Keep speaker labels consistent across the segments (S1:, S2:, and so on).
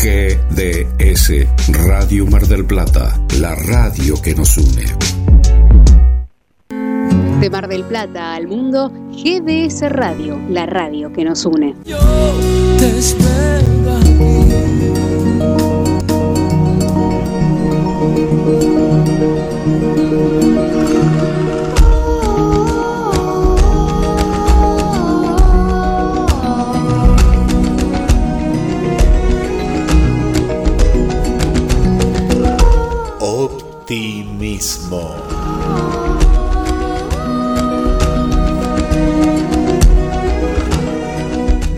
S1: GDS Radio Mar del Plata, la radio que nos une.
S2: De Mar del Plata al mundo, GDS Radio, la radio que nos une. Yo te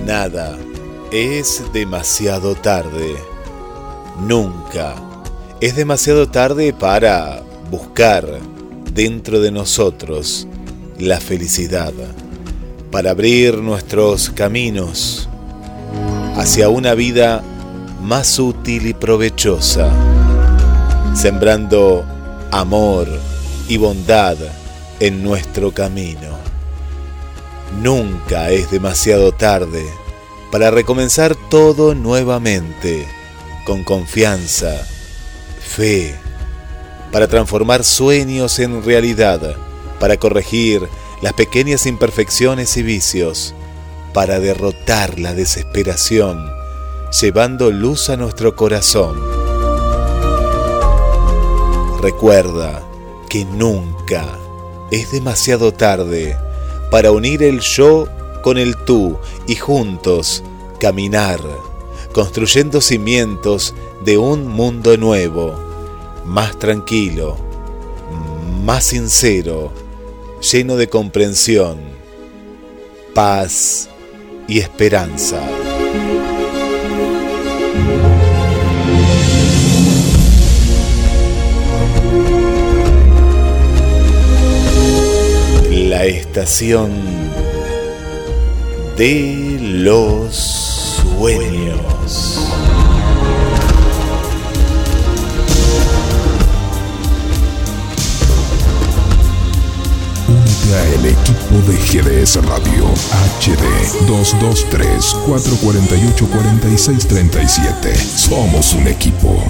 S3: Nada es demasiado tarde. Nunca es demasiado tarde para buscar dentro de nosotros la felicidad, para abrir nuestros caminos hacia una vida más útil y provechosa, sembrando amor y bondad en nuestro camino. Nunca es demasiado tarde para recomenzar todo nuevamente, con confianza, fe, para transformar sueños en realidad, para corregir las pequeñas imperfecciones y vicios, para derrotar la desesperación, llevando luz a nuestro corazón. Recuerda que nunca es demasiado tarde para unir el yo con el tú y juntos caminar, construyendo cimientos de un mundo nuevo, más tranquilo, más sincero, lleno de comprensión, paz y esperanza. De los sueños.
S1: Únete a el equipo de GDS Radio HD 223 448 4637. Somos un equipo.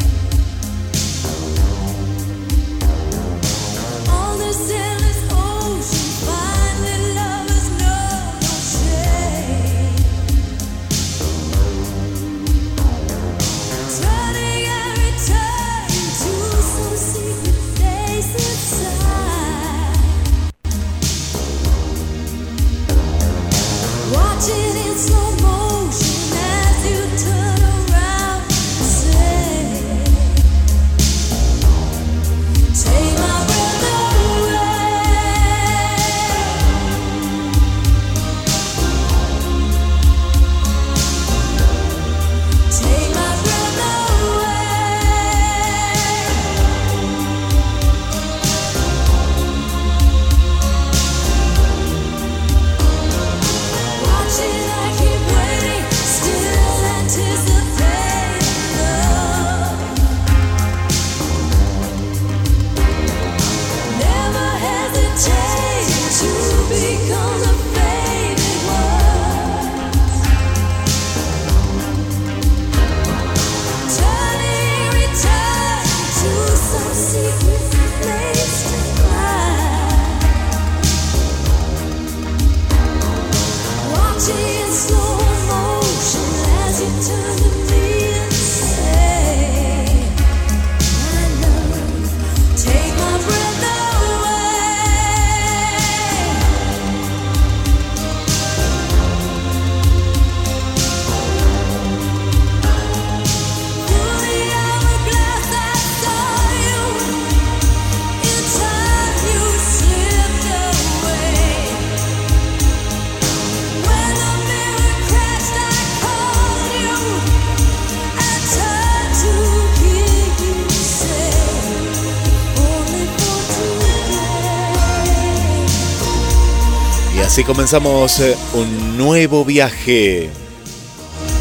S3: Comenzamos eh, un nuevo viaje,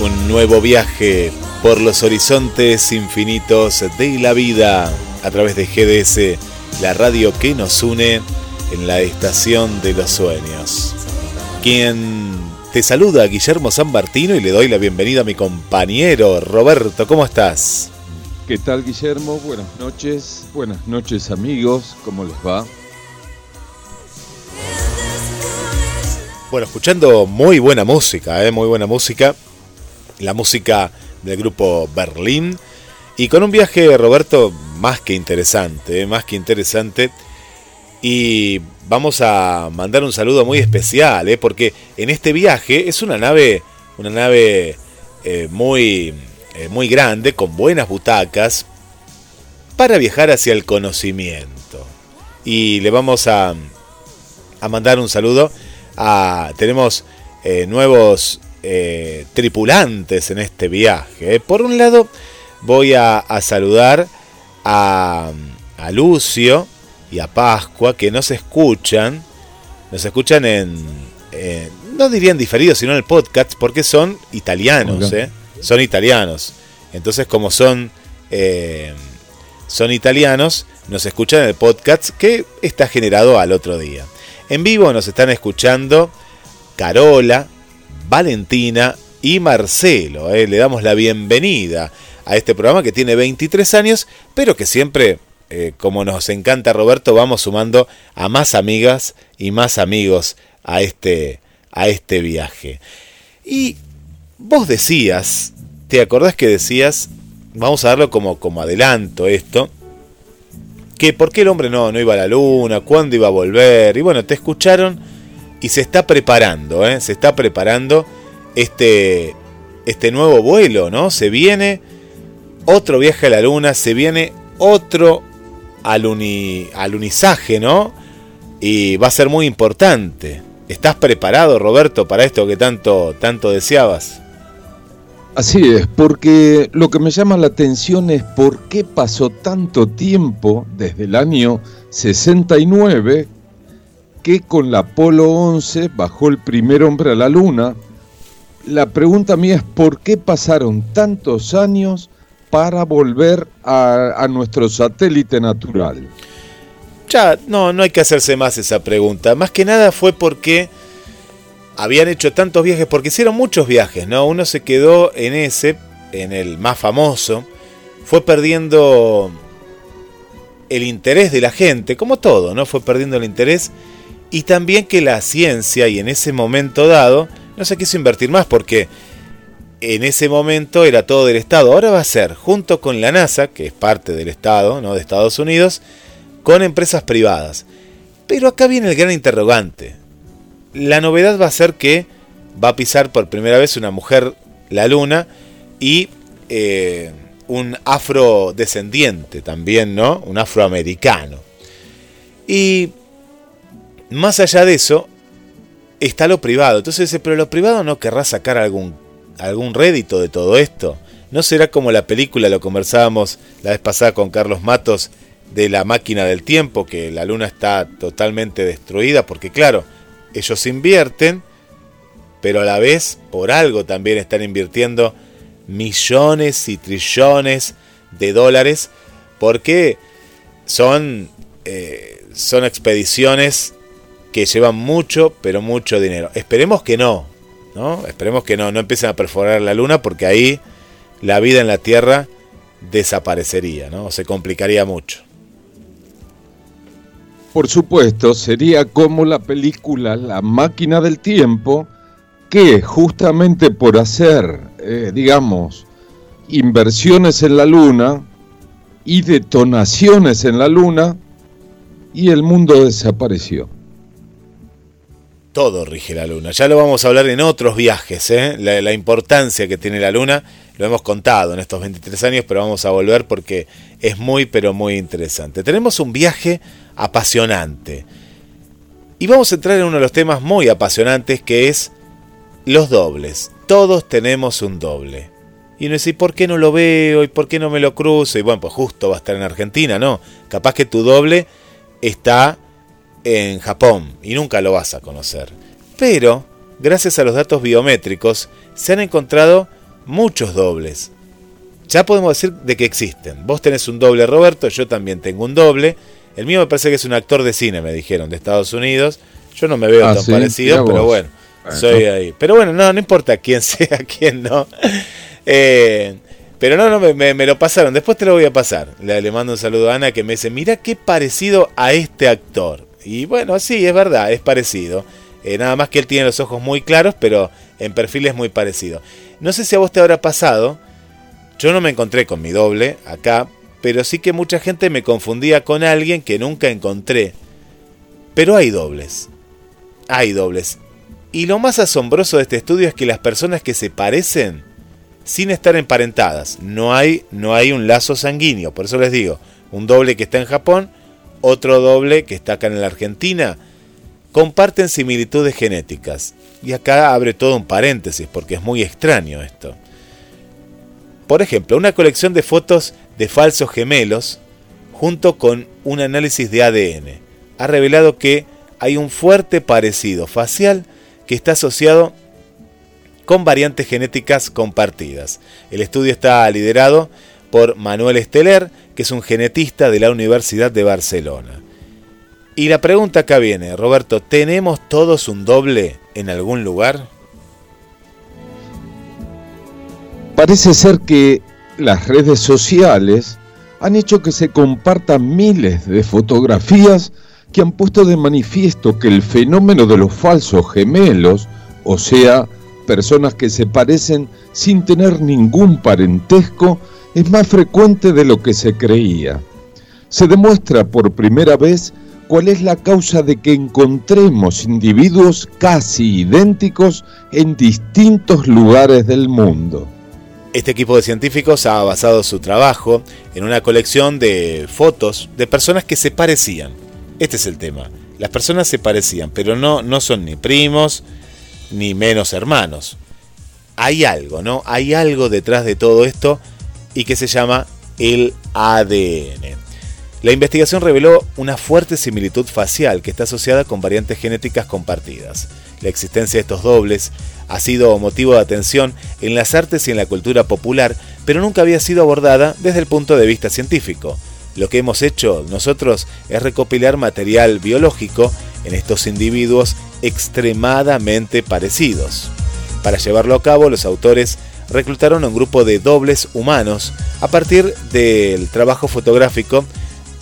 S3: un nuevo viaje por los horizontes infinitos de la vida a través de GDS, la radio que nos une en la estación de los sueños. quien te saluda Guillermo San Martino y le doy la bienvenida a mi compañero Roberto. ¿Cómo estás?
S4: ¿Qué tal Guillermo? Buenas noches, buenas noches amigos, ¿cómo les va?
S3: Bueno, escuchando muy buena música, ¿eh? muy buena música. La música del grupo Berlín. Y con un viaje, Roberto, más que interesante, ¿eh? más que interesante. Y vamos a mandar un saludo muy especial, ¿eh? porque en este viaje es una nave, una nave eh, muy, eh, muy grande, con buenas butacas, para viajar hacia el conocimiento. Y le vamos a, a mandar un saludo tenemos eh, nuevos eh, tripulantes en este viaje. Por un lado, voy a, saludar a, Lucio y a Pascua que nos escuchan. Nos escuchan en. no dirían diferidos, sino en el podcast, porque son italianos, ¿eh? Son italianos. Entonces, como son. son italianos, nos escuchan en el podcast que está generado al otro día. En vivo nos están escuchando Carola, Valentina y Marcelo. Eh. Le damos la bienvenida a este programa que tiene 23 años, pero que siempre, eh, como nos encanta Roberto, vamos sumando a más amigas y más amigos a este, a este viaje. Y vos decías, ¿te acordás que decías, vamos a darlo como, como adelanto esto, que por qué el hombre no, no iba a la luna, cuándo iba a volver. Y bueno, te escucharon y se está preparando, ¿eh? se está preparando este, este nuevo vuelo, ¿no? Se viene otro viaje a la luna, se viene otro alunizaje, ¿no? Y va a ser muy importante. ¿Estás preparado, Roberto, para esto que tanto, tanto deseabas?
S4: Así es, porque lo que me llama la atención es por qué pasó tanto tiempo desde el año 69 que con la Apolo 11 bajó el primer hombre a la Luna. La pregunta mía es por qué pasaron tantos años para volver a, a nuestro satélite natural.
S3: Ya, no, no hay que hacerse más esa pregunta. Más que nada fue porque habían hecho tantos viajes, porque hicieron muchos viajes, ¿no? Uno se quedó en ese, en el más famoso, fue perdiendo el interés de la gente, como todo, ¿no? Fue perdiendo el interés y también que la ciencia y en ese momento dado no se quiso invertir más porque en ese momento era todo del Estado. Ahora va a ser junto con la NASA, que es parte del Estado, ¿no? de Estados Unidos, con empresas privadas. Pero acá viene el gran interrogante la novedad va a ser que va a pisar por primera vez una mujer la luna y eh, un afrodescendiente también, ¿no? Un afroamericano. Y más allá de eso, está lo privado. Entonces dice, pero lo privado no querrá sacar algún, algún rédito de todo esto. ¿No será como la película, lo conversábamos la vez pasada con Carlos Matos, de la máquina del tiempo, que la luna está totalmente destruida? Porque claro, ellos invierten, pero a la vez por algo también están invirtiendo millones y trillones de dólares porque son, eh, son expediciones que llevan mucho, pero mucho dinero. Esperemos que no, ¿no? Esperemos que no, no empiecen a perforar la luna porque ahí la vida en la Tierra desaparecería, ¿no? Se complicaría mucho.
S4: Por supuesto, sería como la película La máquina del tiempo, que justamente por hacer, eh, digamos, inversiones en la luna y detonaciones en la luna, y el mundo desapareció.
S3: Todo rige la luna. Ya lo vamos a hablar en otros viajes, ¿eh? la, la importancia que tiene la luna. Lo hemos contado en estos 23 años, pero vamos a volver porque es muy, pero muy interesante. Tenemos un viaje apasionante. Y vamos a entrar en uno de los temas muy apasionantes que es los dobles. Todos tenemos un doble. Y uno dice, ¿por qué no lo veo? ¿Y por qué no me lo cruzo? Y bueno, pues justo va a estar en Argentina, ¿no? Capaz que tu doble está en Japón y nunca lo vas a conocer. Pero, gracias a los datos biométricos, se han encontrado muchos dobles. Ya podemos decir de que existen. Vos tenés un doble Roberto, yo también tengo un doble. El mío me parece que es un actor de cine, me dijeron, de Estados Unidos. Yo no me veo ah, tan parecido, pero bueno, soy ahí. Pero bueno, no, no importa quién sea, quién no. Eh, pero no, no, me, lo pasaron. Después te lo voy a pasar. Le, mando un saludo a Ana que me dice, mira qué parecido a este actor. Y bueno, sí, es verdad, es parecido. Eh, nada más que él tiene los ojos muy claros, pero en perfil es muy parecido. No sé si a vos te habrá pasado. Yo no me encontré con mi doble acá, pero sí que mucha gente me confundía con alguien que nunca encontré. Pero hay dobles. Hay dobles. Y lo más asombroso de este estudio es que las personas que se parecen sin estar emparentadas. No hay, no hay un lazo sanguíneo. Por eso les digo, un doble que está en Japón, otro doble que está acá en la Argentina, comparten similitudes genéticas. Y acá abre todo un paréntesis porque es muy extraño esto. Por ejemplo, una colección de fotos de falsos gemelos junto con un análisis de ADN ha revelado que hay un fuerte parecido facial que está asociado con variantes genéticas compartidas. El estudio está liderado por Manuel Esteler, que es un genetista de la Universidad de Barcelona. Y la pregunta acá viene, Roberto, ¿tenemos todos un doble en algún lugar?
S4: Parece ser que las redes sociales han hecho que se compartan miles de fotografías que han puesto de manifiesto que el fenómeno de los falsos gemelos, o sea, personas que se parecen sin tener ningún parentesco es más frecuente de lo que se creía. Se demuestra por primera vez cuál es la causa de que encontremos individuos casi idénticos en distintos lugares del mundo.
S3: Este equipo de científicos ha basado su trabajo en una colección de fotos de personas que se parecían. Este es el tema. Las personas se parecían, pero no, no son ni primos, ni menos hermanos. Hay algo, ¿no? Hay algo detrás de todo esto y que se llama el ADN. La investigación reveló una fuerte similitud facial que está asociada con variantes genéticas compartidas. La existencia de estos dobles ha sido motivo de atención en las artes y en la cultura popular, pero nunca había sido abordada desde el punto de vista científico. Lo que hemos hecho nosotros es recopilar material biológico en estos individuos extremadamente parecidos. Para llevarlo a cabo, los autores reclutaron a un grupo de dobles humanos a partir del trabajo fotográfico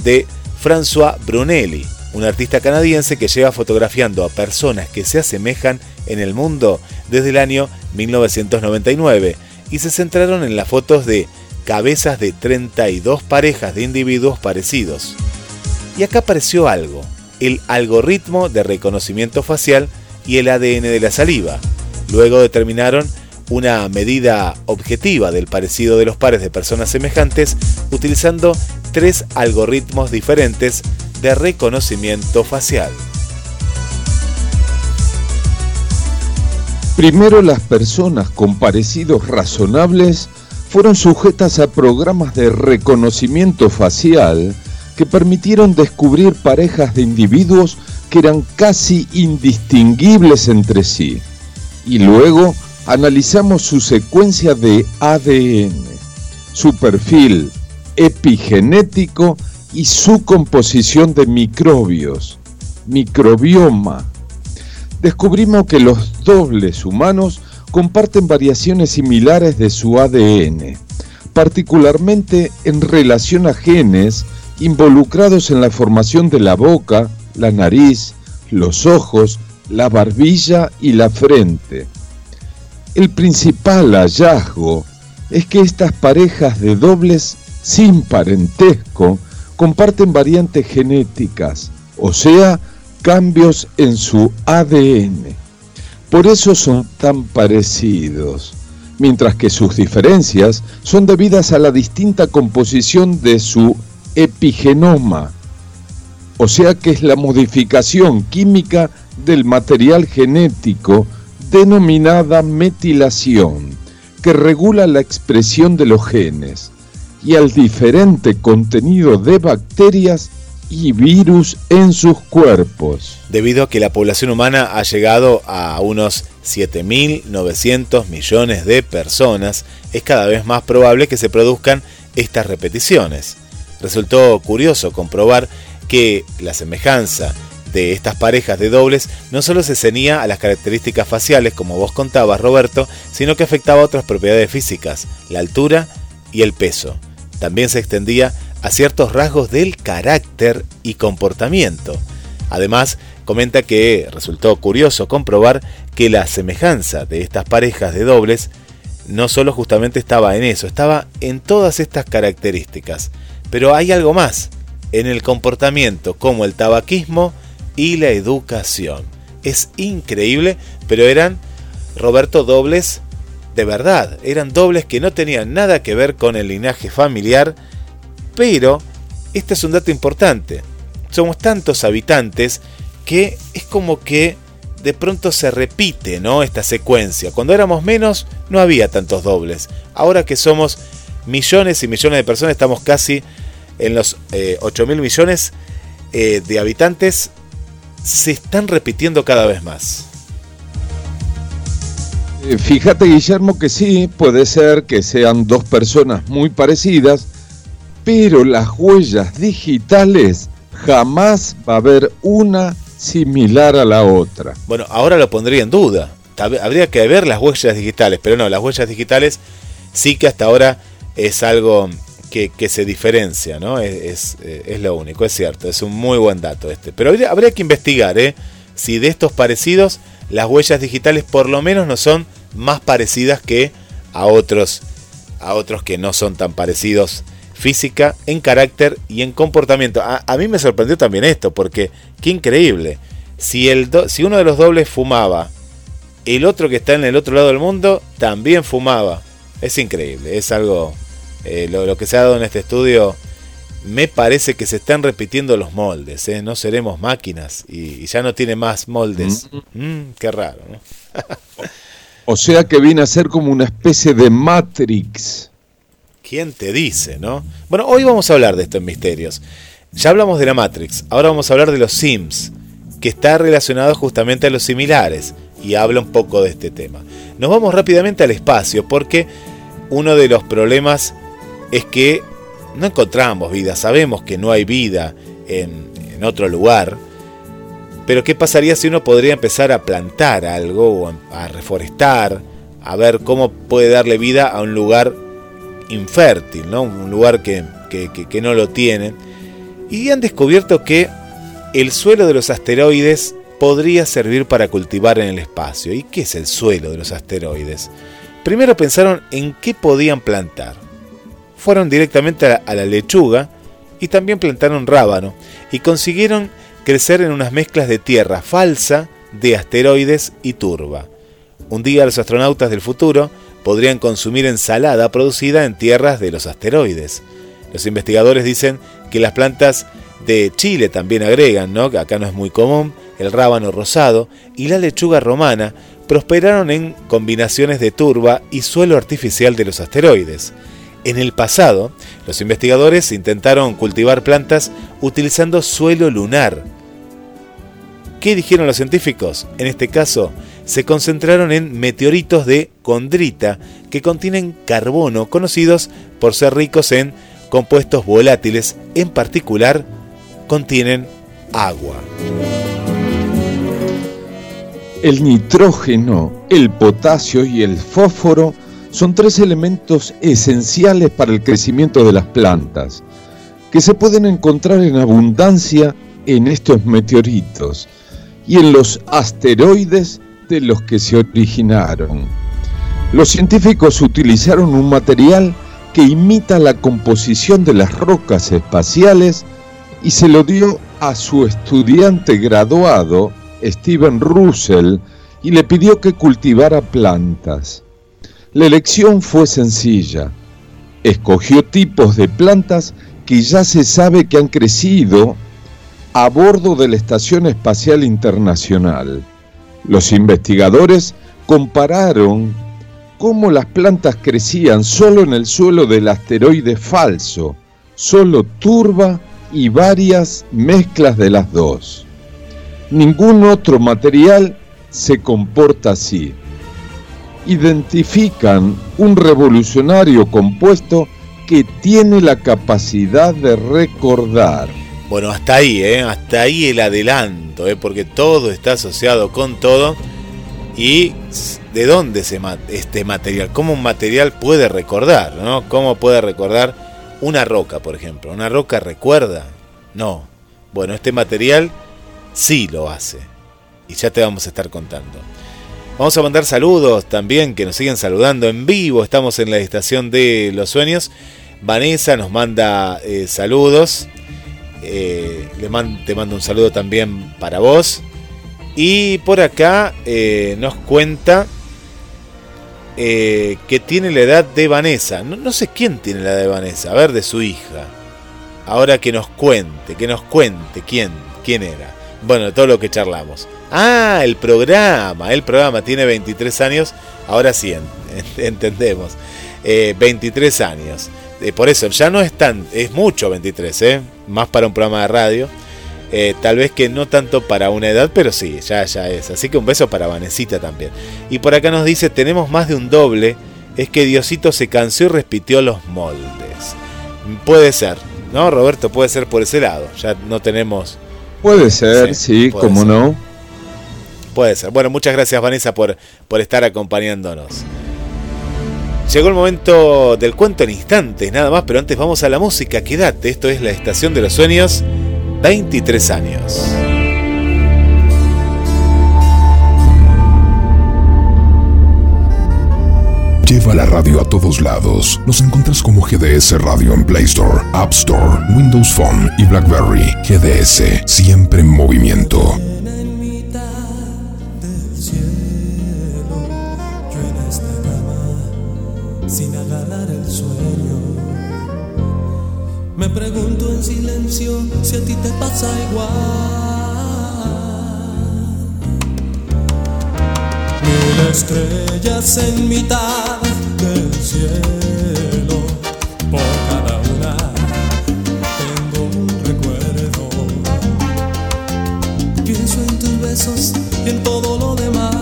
S3: de François Brunelli, un artista canadiense que lleva fotografiando a personas que se asemejan en el mundo desde el año 1999 y se centraron en las fotos de cabezas de 32 parejas de individuos parecidos. Y acá apareció algo, el algoritmo de reconocimiento facial y el ADN de la saliva. Luego determinaron una medida objetiva del parecido de los pares de personas semejantes utilizando tres algoritmos diferentes de reconocimiento facial.
S4: Primero las personas con parecidos razonables fueron sujetas a programas de reconocimiento facial que permitieron descubrir parejas de individuos que eran casi indistinguibles entre sí. Y luego analizamos su secuencia de ADN, su perfil epigenético y su composición de microbios, microbioma. Descubrimos que los dobles humanos comparten variaciones similares de su ADN, particularmente en relación a genes involucrados en la formación de la boca, la nariz, los ojos, la barbilla y la frente. El principal hallazgo es que estas parejas de dobles sin parentesco comparten variantes genéticas, o sea, cambios en su ADN. Por eso son tan parecidos, mientras que sus diferencias son debidas a la distinta composición de su epigenoma, o sea que es la modificación química del material genético denominada metilación, que regula la expresión de los genes y al diferente contenido de bacterias y virus en sus cuerpos.
S3: Debido a que la población humana ha llegado a unos 7.900 millones de personas, es cada vez más probable que se produzcan estas repeticiones resultó curioso comprobar que la semejanza de estas parejas de dobles no solo se ceñía a las características faciales, como vos contabas, Roberto, sino que afectaba a otras propiedades físicas, la altura y el peso. También se extendía a ciertos rasgos del carácter y comportamiento. Además, comenta que resultó curioso comprobar que la semejanza de estas parejas de dobles no solo justamente estaba en eso, estaba en todas estas características. Pero hay algo más, en el comportamiento, como el tabaquismo y la educación. Es increíble, pero eran, Roberto, dobles de verdad. Eran dobles que no tenían nada que ver con el linaje familiar, pero este es un dato importante. Somos tantos habitantes que es como que de pronto se repite ¿no? esta secuencia. Cuando éramos menos no había tantos dobles. Ahora que somos millones y millones de personas, estamos casi en los 8 eh, mil millones eh, de habitantes, se están repitiendo cada vez más.
S4: Eh, fíjate Guillermo que sí, puede ser que sean dos personas muy parecidas, pero las huellas digitales jamás va a haber una similar a la otra.
S3: Bueno, ahora lo pondría en duda. Habría que ver las huellas digitales, pero no, las huellas digitales sí que hasta ahora es algo que, se diferencia, ¿no? Es, es, lo único, es cierto, es un muy buen dato este. Pero habría, que investigar, ¿eh? Si de estos parecidos, las huellas digitales por lo menos no son más parecidas que a otros, a otros que no son tan parecidos física, en carácter y en comportamiento. A, mí me sorprendió también esto, porque qué increíble. Si, el si uno de los dobles fumaba, el otro que está en el otro lado del mundo también fumaba. Es increíble, es algo... Eh, lo, que se ha dado en este estudio, me parece que se están repitiendo los moldes. ¿eh? No seremos máquinas y, ya no tiene más moldes. Mm. Mm, qué raro.
S4: o sea que viene a ser como una especie de Matrix.
S3: ¿Quién te dice, no? Bueno, hoy vamos a hablar de esto en Misterios. Ya hablamos de la Matrix, ahora vamos a hablar de los Sims, que está relacionado justamente a los similares, y habla un poco de este tema. Nos vamos rápidamente al espacio, porque uno de los problemas es que no encontramos vida, sabemos que no hay vida en, otro lugar, pero ¿qué pasaría si uno podría empezar a plantar algo a reforestar, a ver cómo puede darle vida a un lugar infértil, ¿no? un lugar que, no lo tiene. Y han descubierto que el suelo de los asteroides podría servir para cultivar en el espacio. ¿Y qué es el suelo de los asteroides? Primero pensaron en qué podían plantar. Fueron directamente a la, lechuga y también plantaron rábano y consiguieron crecer en unas mezclas de tierra falsa, de asteroides y turba. Un día los astronautas del futuro podrían consumir ensalada producida en tierras de los asteroides. Los investigadores dicen que las plantas de Chile también agregan, ¿no? acá no es muy común, el rábano rosado y la lechuga romana prosperaron en combinaciones de turba y suelo artificial de los asteroides. En el pasado, los investigadores intentaron cultivar plantas utilizando suelo lunar. ¿Qué dijeron los científicos? En este caso, se concentraron en meteoritos de condrita que contienen carbono, conocidos por ser ricos en compuestos volátiles, en particular contienen agua.
S4: El nitrógeno, el potasio y el fósforo son tres elementos esenciales para el crecimiento de las plantas, que se pueden encontrar en abundancia en estos meteoritos y en los asteroides de los que se originaron. Los científicos utilizaron un material que imita la composición de las rocas espaciales y se lo dio a su estudiante graduado, Steven Russell, y le pidió que cultivara plantas. La elección fue sencilla. Escogió tipos de plantas que ya se sabe que han crecido a bordo de la Estación Espacial Internacional. Los investigadores compararon cómo las plantas crecían solo en el suelo del asteroide falso, solo turba y varias mezclas de las dos. Ningún otro material se comporta así. Identifican un revolucionario compuesto que tiene la capacidad de recordar.
S3: Bueno, hasta ahí, ¿eh? hasta ahí el adelanto, ¿eh? porque todo está asociado con todo. ¿Y de dónde se este material? ¿Cómo un material puede recordar? ¿no? ¿Cómo puede recordar una roca, por ejemplo? ¿Una roca recuerda? No. Bueno, este material sí lo hace. Y ya te vamos a estar contando. Vamos a mandar saludos también, que nos siguen saludando en vivo. Estamos en la estación de los sueños. Vanessa nos manda eh, saludos. Eh, le te mando un saludo también para vos. Y por acá eh, nos cuenta que tiene la edad de Vanessa. No, sé quién tiene la edad de Vanessa. A ver, de su hija. Ahora que nos cuente, que nos cuente quién, quién era. Bueno, todo lo que charlamos. Ah, el programa, el programa tiene 23 años, ahora sí entendemos. 23 eh, años. Eh, por eso, ya no es tan, es mucho 23, ¿eh? más para un programa de radio. Eh, tal vez que no tanto para una edad, pero sí, ya, ya es. Así que un beso para Vanesita también. Y por acá nos dice, tenemos más de un doble, es que Diosito se cansó y repitió los moldes. Puede ser, ¿no, Roberto? Puede ser por ese lado. Ya no tenemos...
S4: Puede ser, sí, como no.
S3: Puede ser. Bueno, muchas gracias Vanessa por, por estar acompañándonos. Llegó el momento del cuento en instantes, nada más, pero antes vamos a la música. Quédate, esto es la Estación de los Sueños, 23 años.
S1: Lleva la radio a todos lados. Nos encuentras como GDS Radio en Play Store, App Store, Windows Phone y BlackBerry. GDS, siempre en movimiento.
S5: Me pregunto en silencio si a ti te pasa igual. Mil estrellas en mitad del cielo, por cada una tengo un recuerdo. Pienso en tus besos y en todo lo demás,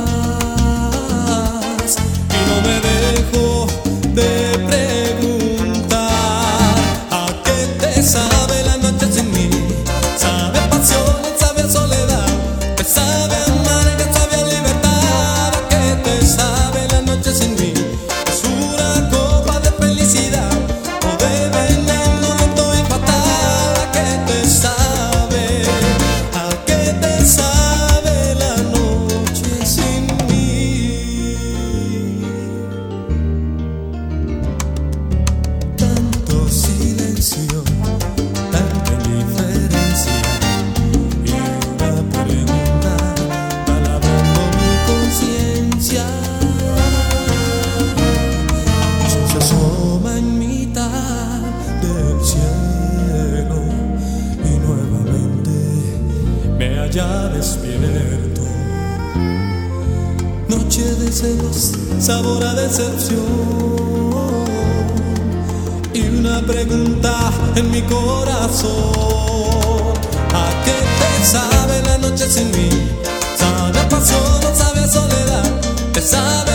S5: y no me dejo sabor a decepción y una pregunta en mi corazón. ¿A qué te sabe la noche sin mí? ¿Sabe a pasión sabe soledad? ¿Te sabe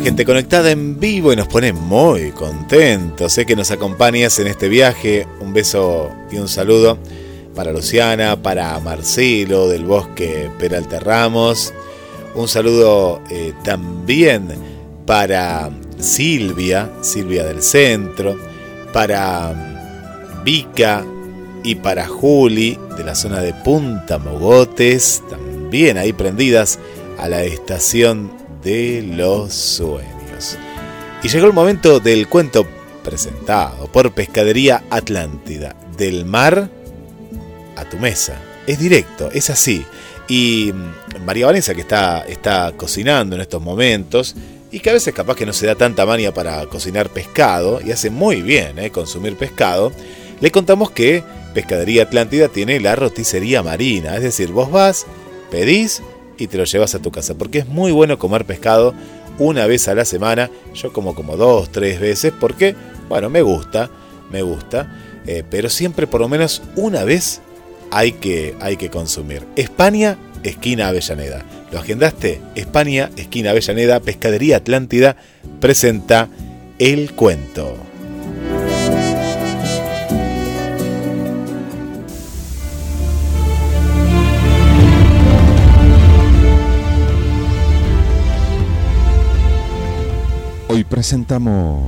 S3: Gente conectada en vivo y nos pone muy contentos. Sé que nos acompañas en este viaje. Un beso y un saludo para Luciana, para Marcelo del Bosque Peralta Ramos. Un saludo eh, también para Silvia, Silvia del Centro, para Vika y para Juli de la zona de Punta Mogotes, también ahí prendidas a la estación de los sueños. Y llegó el momento del cuento presentado por Pescadería Atlántida, del mar a tu mesa. Es directo, es así. Y mm, María Vanessa, que está, está cocinando en estos momentos, y que a veces capaz que no se da tanta mania para cocinar pescado, y hace muy bien eh, consumir pescado, le contamos que Pescadería Atlántida tiene la roticería marina, es decir, vos vas, pedís y te lo llevas a tu casa, porque es muy bueno comer pescado una vez a la semana, yo como como dos, tres veces, porque, bueno, me gusta, me gusta, eh, pero siempre por lo menos una vez hay que, hay que consumir. España, esquina Avellaneda. ¿Lo agendaste? España, esquina Avellaneda, Pescadería Atlántida, presenta El Cuento.
S6: Hoy presentamos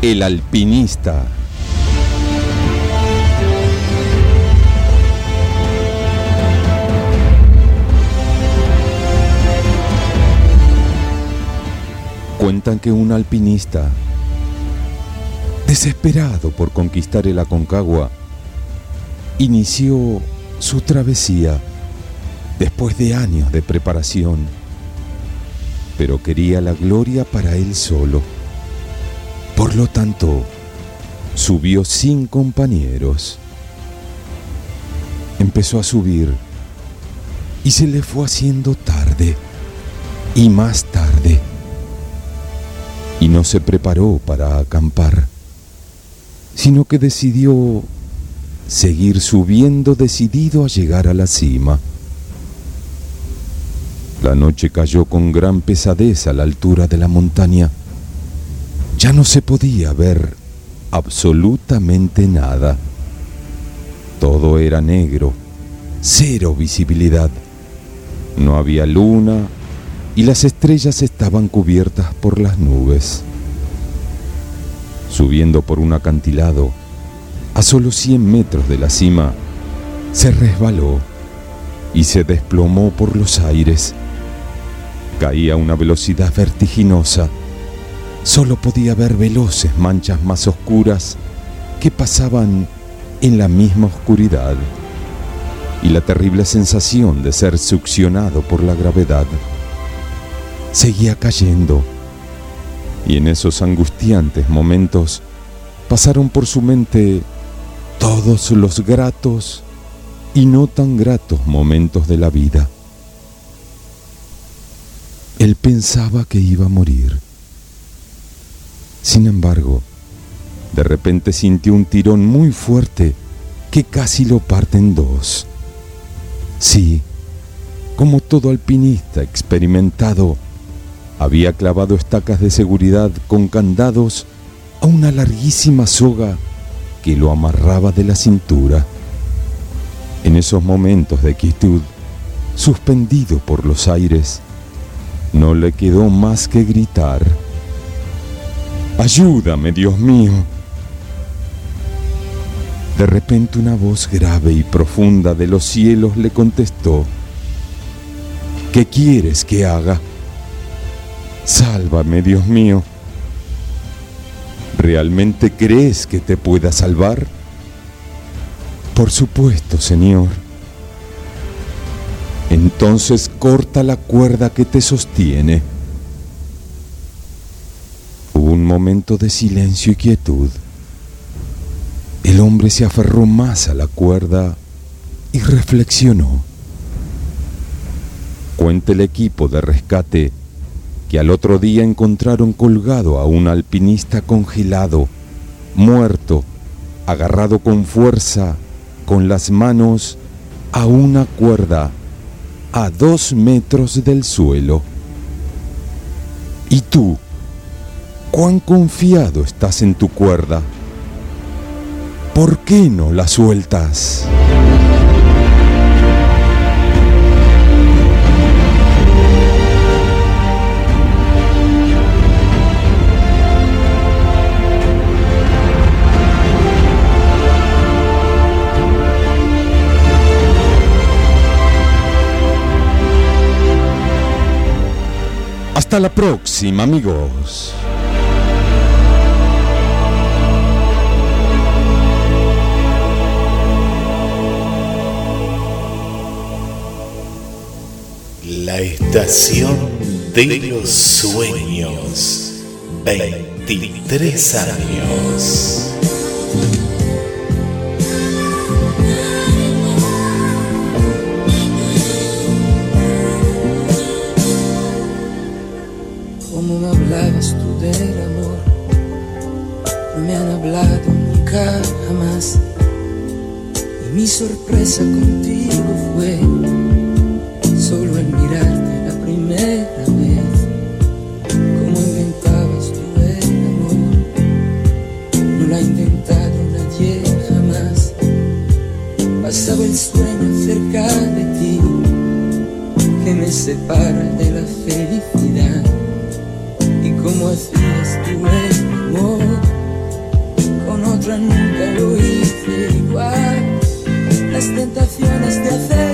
S6: El alpinista. Cuentan que un alpinista, desesperado por conquistar el Aconcagua, inició su travesía después de años de preparación, pero quería la gloria para él solo. Por lo tanto, subió sin compañeros. Empezó a subir y se le fue haciendo tarde y más tarde. Y no se preparó para acampar, sino que decidió seguir subiendo decidido a llegar a la cima. La noche cayó con gran pesadez a la altura de la montaña. Ya no se podía ver absolutamente nada. Todo era negro, cero visibilidad. No había luna y las estrellas estaban cubiertas por las nubes. Subiendo por un acantilado, a solo 100 metros de la cima, se resbaló y se desplomó por los aires Caía a una velocidad vertiginosa. Solo podía ver veloces manchas más oscuras que pasaban en la misma oscuridad y la terrible sensación de ser succionado por la gravedad. Seguía cayendo y en esos angustiantes momentos pasaron por su mente todos los gratos y no tan gratos momentos de la vida. Él pensaba que iba a morir. Sin embargo, de repente sintió un tirón muy fuerte que casi lo parte en dos. Sí, como todo alpinista experimentado, había clavado estacas de seguridad con candados a una larguísima soga que lo amarraba de la cintura. En esos momentos de quietud, suspendido por los aires, no le quedó más que gritar, Ayúdame, Dios mío. De repente una voz grave y profunda de los cielos le contestó, ¿qué quieres que haga? Sálvame, Dios mío. ¿Realmente crees que te pueda salvar? Por supuesto, Señor. Entonces corta la cuerda que te sostiene. Hubo un momento de silencio y quietud. El hombre se aferró más a la cuerda y reflexionó. Cuenta el equipo de rescate que al otro día encontraron colgado a un alpinista congelado, muerto, agarrado con fuerza, con las manos a una cuerda a dos metros del suelo. ¿Y tú? ¿Cuán confiado estás en tu cuerda? ¿Por qué no la sueltas? Hasta la próxima, amigos.
S3: La estación de los sueños. 23 años.
S7: Hablado nunca jamás. Y mi sorpresa contigo fue solo el mirarte la primera vez. ¿Cómo inventabas tú el amor? No lo ha inventado nadie jamás. Pasaba el sueño cerca de ti que me separa de la felicidad. Y cómo hacías nunca lo hice igual. Las tentaciones de hacerte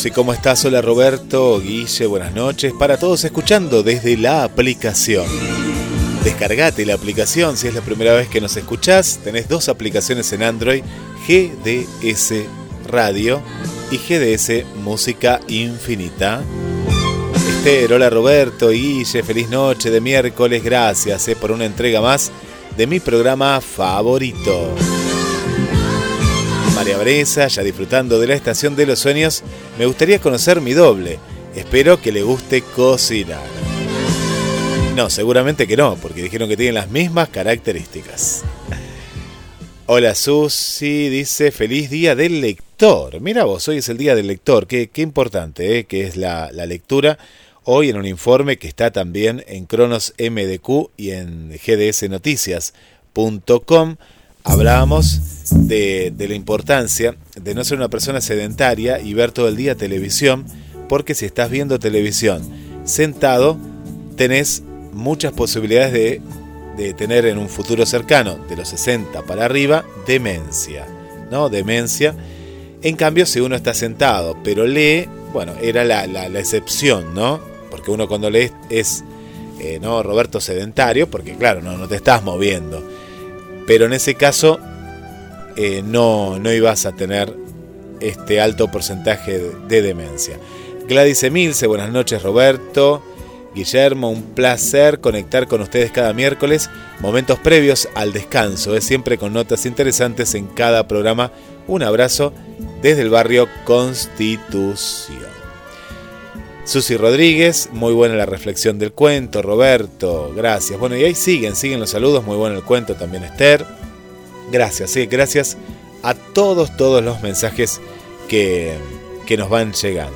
S3: Susi, ¿cómo estás? Hola Roberto, Guille, buenas noches. Para todos escuchando desde la aplicación. Descargate la aplicación si es la primera vez que nos escuchás. Tenés dos aplicaciones en Android, GDS Radio y GDS Música Infinita. Esther, hola Roberto y Guille, feliz noche de miércoles, gracias eh, por una entrega más de mi programa favorito. María Bresa, ya disfrutando de la estación de los sueños, me gustaría conocer mi doble. Espero que le guste cocinar. No, seguramente que no, porque dijeron que tienen las mismas características. Hola Susi, dice feliz día del lector. Mira vos, hoy es el día del lector, qué, qué importante ¿eh? que es la, la lectura. Hoy en un informe que está también en Cronos MDQ y en gdsnoticias.com hablábamos de, de la importancia de no ser una persona sedentaria y ver todo el día televisión, porque si estás viendo televisión sentado, tenés muchas posibilidades de, de tener en un futuro cercano, de los 60 para arriba, demencia. ¿no? Demencia. En cambio, si uno está sentado, pero lee, bueno, era la, la, excepción, ¿no? Porque uno cuando lee es, eh, ¿no? Roberto sedentario, porque claro, no, no te estás moviendo. Pero en ese caso, eh, no, no ibas a tener este alto porcentaje de, de demencia. Gladys Emilce, buenas noches Roberto. Guillermo, un placer conectar con ustedes cada miércoles, momentos previos al descanso, es siempre con notas interesantes en cada programa. Un abrazo desde el barrio Constitución. Susi Rodríguez, muy buena la reflexión del cuento, Roberto, gracias. Bueno, y ahí siguen, siguen los saludos, muy bueno el cuento también Esther. Gracias, sí, gracias a todos, todos los mensajes que, que nos van llegando.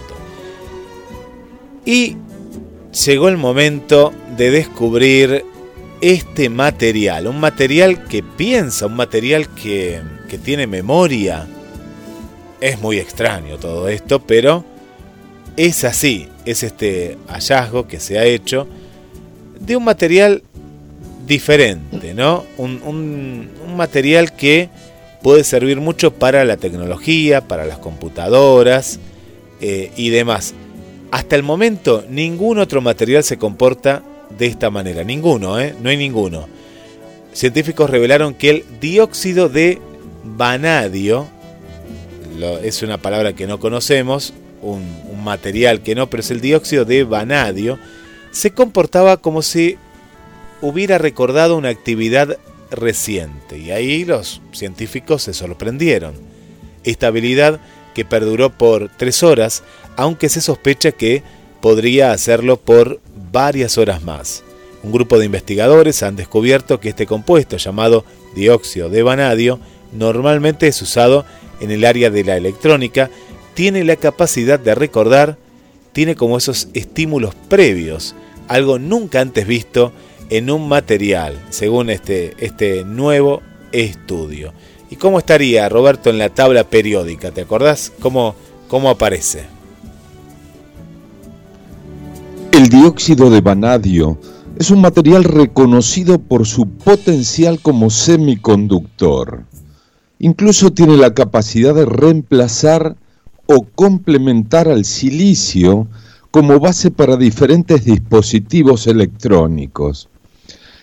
S3: Y llegó el momento de descubrir este material, un material que piensa, un material que, que tiene memoria. Es muy extraño todo esto, pero es así, es este hallazgo que se ha hecho de un material diferente, ¿no? Un, un, material que puede servir mucho para la tecnología, para las computadoras eh, y demás. Hasta el momento ningún otro material se comporta de esta manera, ninguno, ¿eh? no hay ninguno. Científicos revelaron que el dióxido de vanadio, es una palabra que no conocemos, un, material que no, pero es el dióxido de vanadio, se comportaba como si hubiera recordado una actividad reciente y ahí los científicos se sorprendieron. Esta habilidad que perduró por tres horas, aunque se sospecha que podría hacerlo por varias horas más. Un grupo de investigadores han descubierto que este compuesto llamado dióxido de vanadio normalmente es usado en el área de la electrónica, tiene la capacidad de recordar, tiene como esos estímulos previos, algo nunca antes visto en un material, según este, este nuevo estudio. ¿Y cómo estaría, Roberto, en la tabla periódica? ¿Te acordás cómo, cómo aparece?
S4: El dióxido de vanadio es un material reconocido por su potencial como semiconductor. Incluso tiene la capacidad de reemplazar o complementar al silicio como base para diferentes dispositivos electrónicos.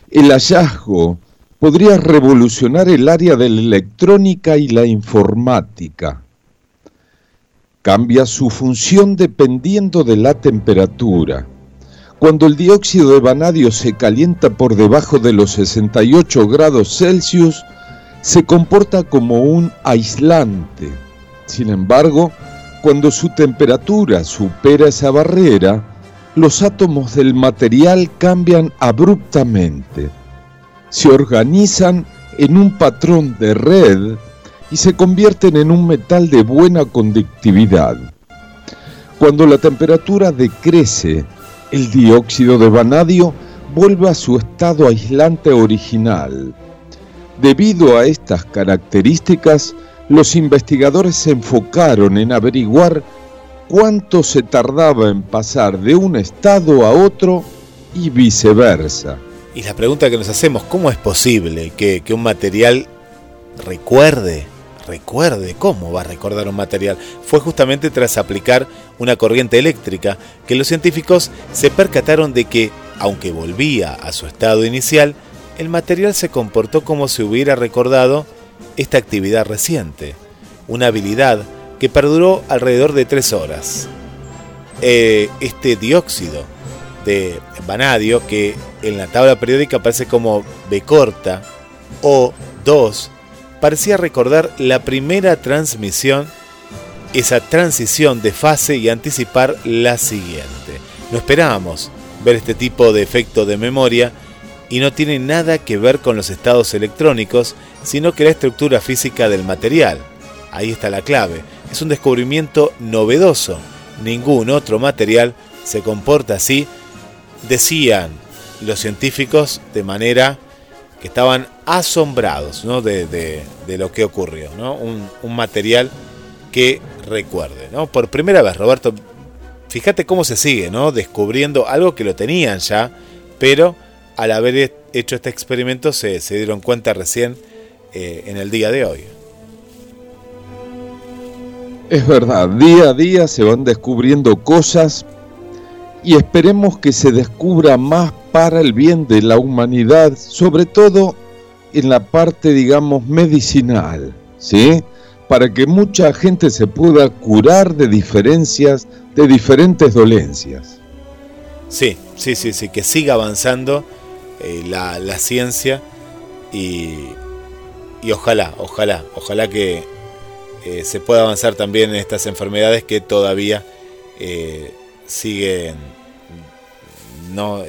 S4: El hallazgo podría revolucionar el área de la electrónica y la informática. Cambia su función dependiendo de la temperatura. Cuando el dióxido de vanadio se calienta por debajo de los 68 grados Celsius, se comporta como un aislante. Sin embargo, cuando su temperatura supera esa barrera, los átomos del material cambian abruptamente, se organizan en un patrón de red y se convierten en un metal de buena conductividad. Cuando la temperatura decrece, el dióxido de vanadio vuelve a su estado aislante original. Debido a estas características, los investigadores se enfocaron en averiguar cuánto se tardaba en pasar de un estado a otro y viceversa.
S3: Y la pregunta que nos hacemos, ¿cómo es posible que, un material recuerde? Recuerde, ¿cómo va a recordar un material? Fue justamente tras aplicar una corriente eléctrica que los científicos se percataron de que, aunque volvía a su estado inicial, el material se comportó como si hubiera recordado esta actividad reciente, una habilidad que perduró alrededor de tres horas. Eh, este dióxido de vanadio, que en la tabla periódica aparece como B corta o 2, parecía recordar la primera transmisión, esa transición de fase y anticipar la siguiente. No esperábamos ver este tipo de efecto de memoria y no tiene nada que ver con los estados electrónicos, sino que la estructura física del material. Ahí está la clave es un descubrimiento novedoso. Ningún otro material se comporta así, decían los científicos de manera que estaban asombrados ¿no? de, lo que ocurrió. ¿no? Un, material que recuerde. ¿no? Por primera vez, Roberto, fíjate cómo se sigue ¿no? descubriendo algo que lo tenían ya, pero al haber hecho este experimento se, se dieron cuenta recién eh, en el día de hoy.
S4: Es verdad, día a día se van descubriendo cosas y esperemos que se descubra más para el bien de la humanidad, sobre todo en la parte, digamos, medicinal, ¿sí? Para que mucha gente se pueda curar de diferencias, de diferentes dolencias.
S3: Sí, sí, sí, sí, que siga avanzando eh, la, ciencia y, y ojalá, ojalá, ojalá que eh, se puede avanzar también en estas enfermedades que todavía eh, siguen, no,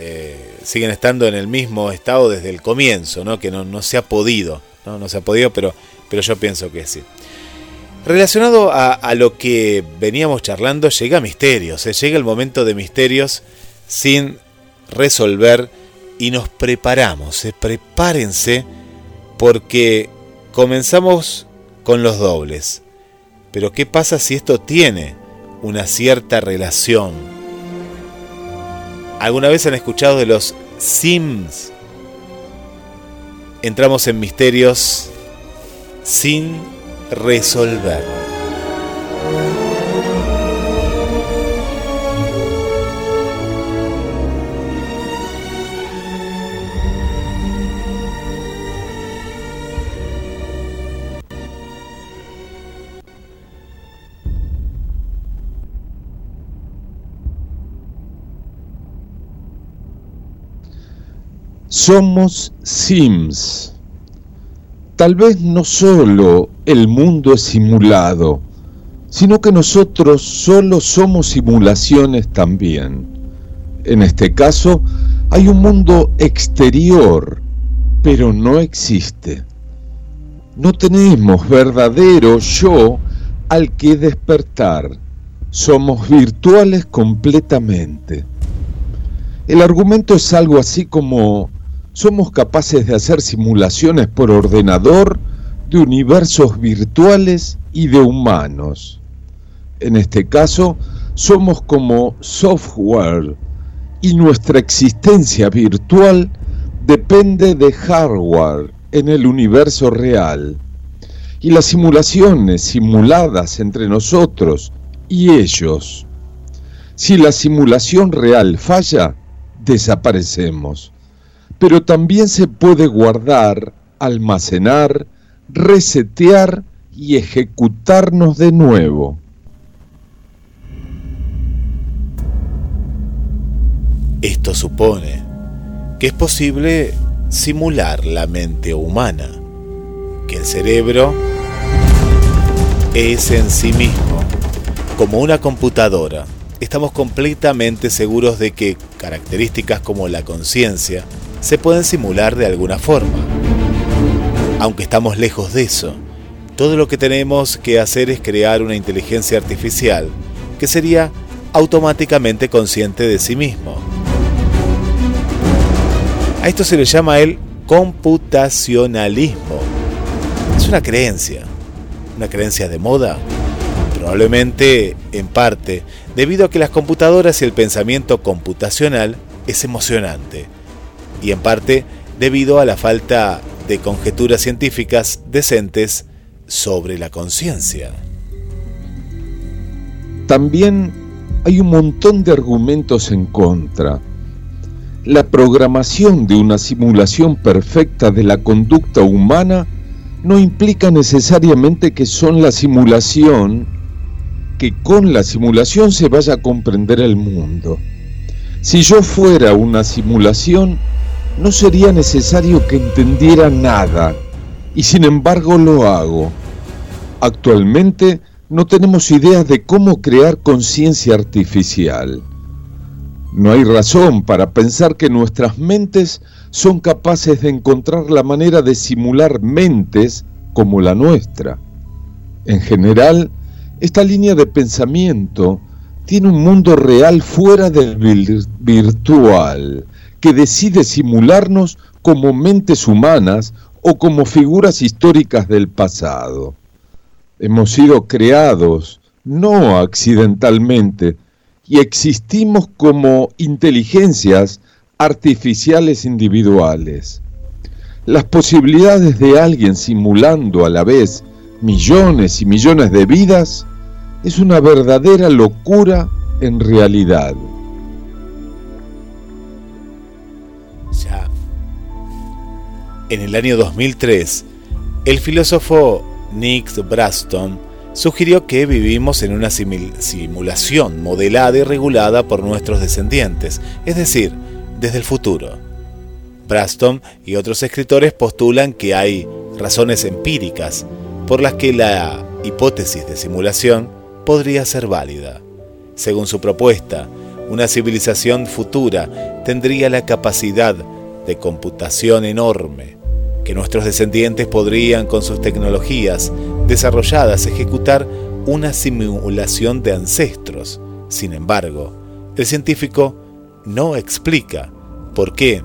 S3: siguen estando en el mismo estado desde el comienzo, ¿no? que no, se ha podido no, no se ha podido, pero, pero yo pienso que sí. Relacionado a, lo que veníamos charlando, llega Misterios, llega el momento de Misterios sin resolver y nos preparamos, ¿eh? prepárense porque comenzamos con los dobles. Pero ¿qué pasa si esto tiene una cierta relación? ¿Alguna vez han escuchado de los Sims? Entramos en misterios sin resolver.
S4: Somos Sims. Tal vez no solo el mundo es simulado, sino que nosotros solo somos simulaciones también. En este caso, hay un mundo exterior, pero no existe. No tenemos verdadero yo al que despertar. Somos virtuales completamente. El argumento es algo así como somos capaces de hacer simulaciones por ordenador de universos virtuales y de humanos. En este caso, somos como software y nuestra existencia virtual depende de hardware en el universo real. Y las simulaciones simuladas entre nosotros y ellos. Si la simulación real falla, desaparecemos pero también se puede guardar, almacenar, resetear y ejecutarnos de nuevo.
S3: Esto supone que es posible simular la mente humana, que el cerebro es en sí mismo como una computadora. Estamos completamente seguros de que características como la conciencia, se pueden simular de alguna forma. Aunque estamos lejos de eso, todo lo que tenemos que hacer es crear una inteligencia artificial que sería automáticamente consciente de sí mismo. A esto se le llama el computacionalismo. Es una creencia, una creencia de moda, probablemente en parte debido a que las computadoras y el pensamiento computacional es emocionante y en parte debido a la falta de conjeturas científicas decentes sobre la conciencia.
S4: También hay un montón de argumentos en contra. La programación de una simulación perfecta de la conducta humana no implica necesariamente que son la simulación, que con la simulación se vaya a comprender el mundo. Si yo fuera una simulación, no sería necesario que entendiera nada, y sin embargo lo hago. Actualmente no tenemos ideas de cómo crear conciencia artificial. No hay razón para pensar que nuestras mentes son capaces de encontrar la manera de simular mentes como la nuestra. En general, esta línea de pensamiento tiene un mundo real fuera del virtual que decide simularnos como mentes humanas o como figuras históricas del pasado. Hemos sido creados no accidentalmente y existimos como inteligencias artificiales individuales. Las posibilidades de alguien simulando a la vez millones y millones de vidas es una verdadera locura en realidad.
S3: En el año 2003, el filósofo Nick Braston sugirió que vivimos en una simulación modelada y regulada por nuestros descendientes, es decir, desde el futuro. Braston y otros escritores postulan que hay razones empíricas por las que la hipótesis de simulación podría ser válida. Según su propuesta, una civilización futura tendría la capacidad de computación enorme que nuestros descendientes podrían con sus tecnologías desarrolladas ejecutar una simulación de ancestros. Sin embargo, el científico no explica por qué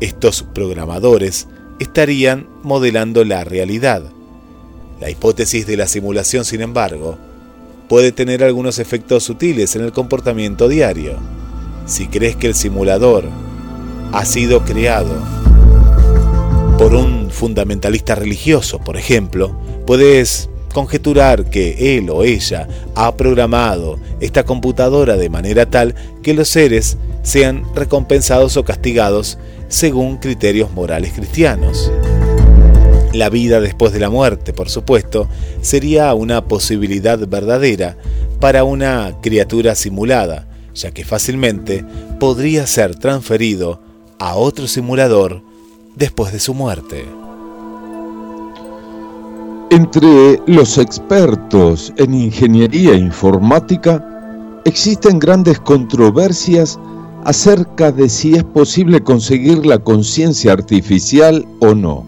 S3: estos programadores estarían modelando la realidad. La hipótesis de la simulación, sin embargo, puede tener algunos efectos sutiles en el comportamiento diario. Si crees que el simulador ha sido creado por un fundamentalista religioso, por ejemplo, puedes conjeturar que él o ella ha programado esta computadora de manera tal que los seres sean recompensados o castigados según criterios morales cristianos. La vida después de la muerte, por supuesto, sería una posibilidad verdadera para una criatura simulada, ya que fácilmente podría ser transferido a otro simulador después de su muerte.
S4: Entre los expertos en ingeniería informática existen grandes controversias acerca de si es posible conseguir la conciencia artificial o no.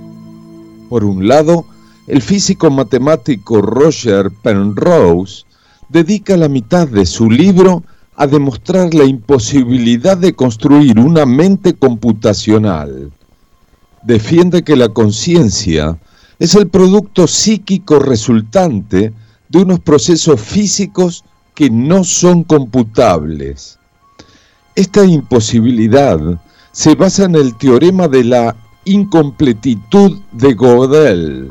S4: Por un lado, el físico matemático Roger Penrose dedica la mitad de su libro a demostrar la imposibilidad de construir una mente computacional. Defiende que la conciencia es el producto psíquico resultante de unos procesos físicos que no son computables. Esta imposibilidad se basa en el teorema de la incompletitud de Gödel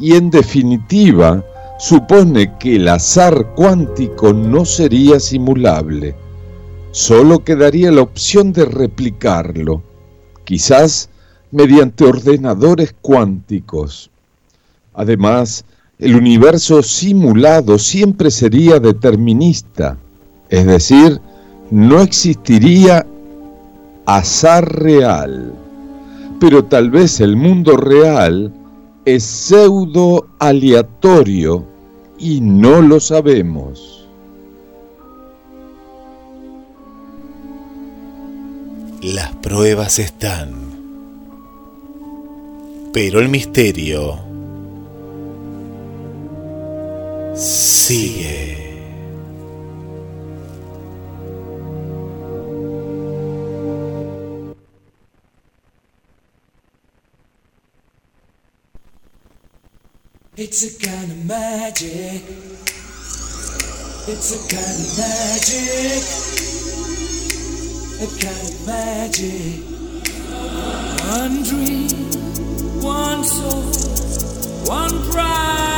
S4: y en definitiva supone que el azar cuántico no sería simulable. Solo quedaría la opción de replicarlo, quizás mediante ordenadores cuánticos. Además, el universo simulado siempre sería determinista, es decir, no existiría azar real pero tal vez el mundo real es pseudo aleatorio y no lo sabemos.
S3: Las pruebas están, pero el misterio sigue. It's a kind of magic. It's a kind of magic. A kind of magic. One dream, one soul, one prize,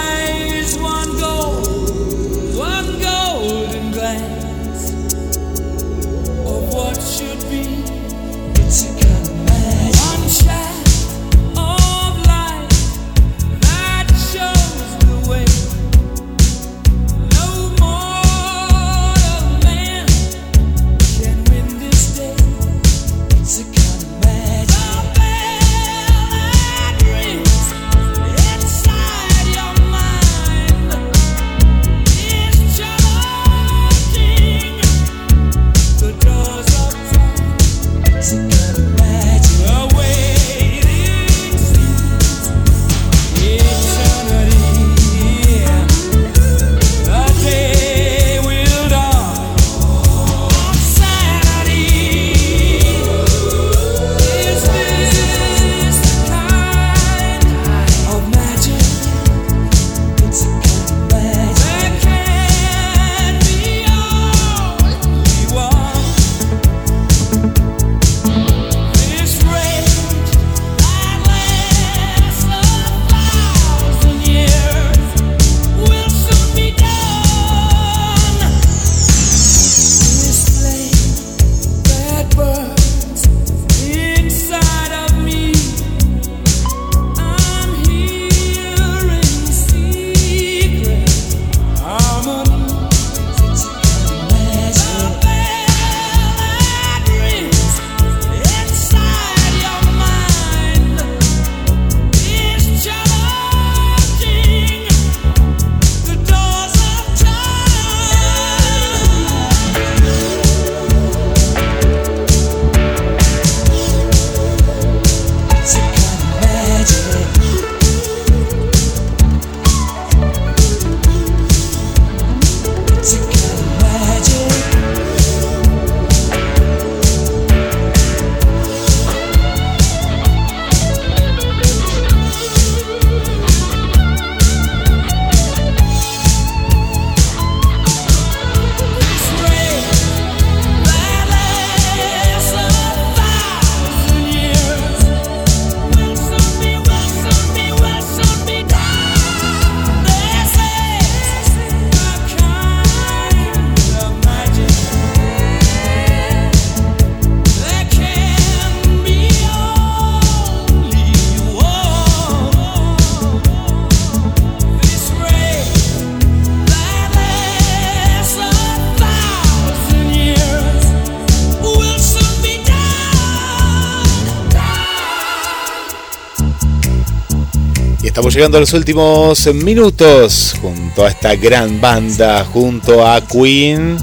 S8: Estamos llegando a los últimos minutos junto a esta gran banda, junto a Queen.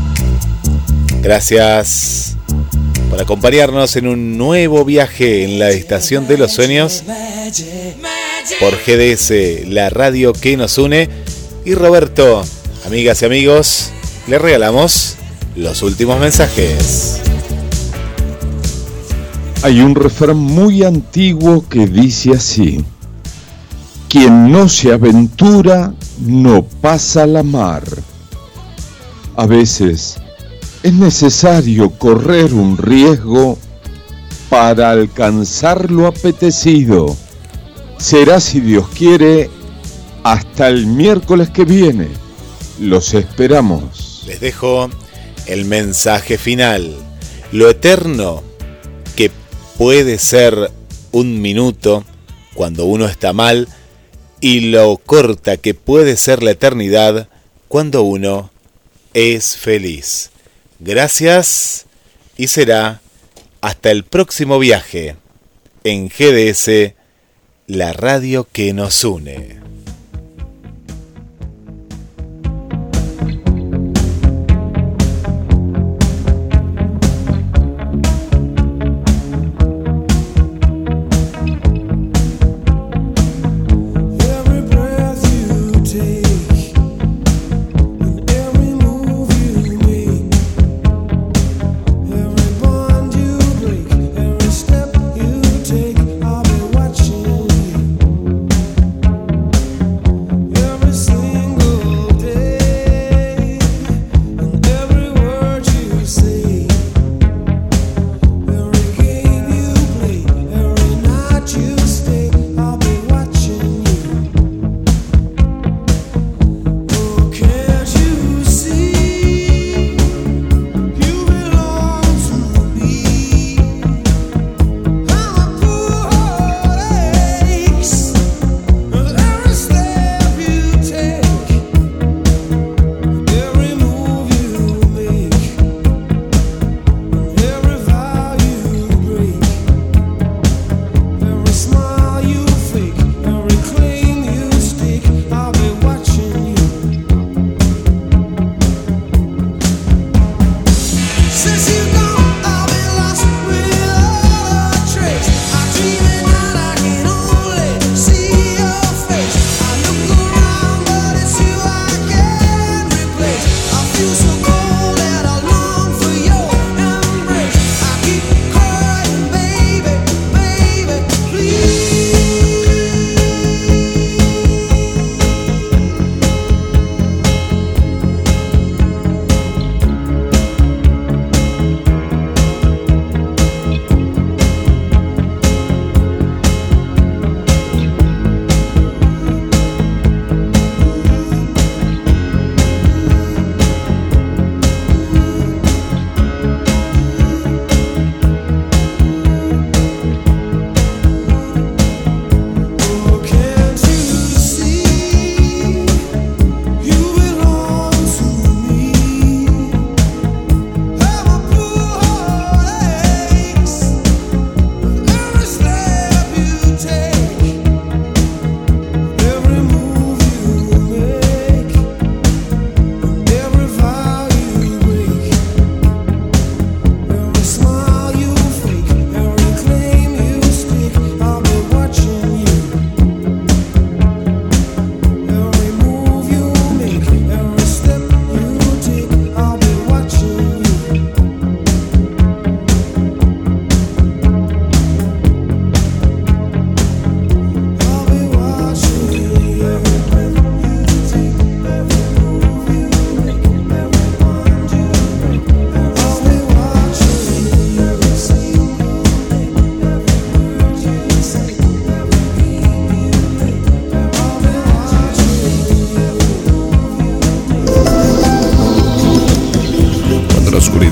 S8: Gracias por acompañarnos en un nuevo viaje en la estación de los sueños por GDS, la radio que nos une. Y Roberto, amigas y amigos, le regalamos los últimos mensajes.
S4: Hay un refrán muy antiguo que dice así. Quien no se aventura no pasa la mar. A veces es necesario correr un riesgo para alcanzar lo apetecido. Será, si Dios quiere, hasta el miércoles que viene. Los esperamos.
S8: Les dejo el mensaje final. Lo eterno que puede ser un minuto cuando uno está mal y lo corta que puede ser la eternidad cuando uno es feliz. Gracias y será hasta el próximo viaje en GDS, la radio que nos une.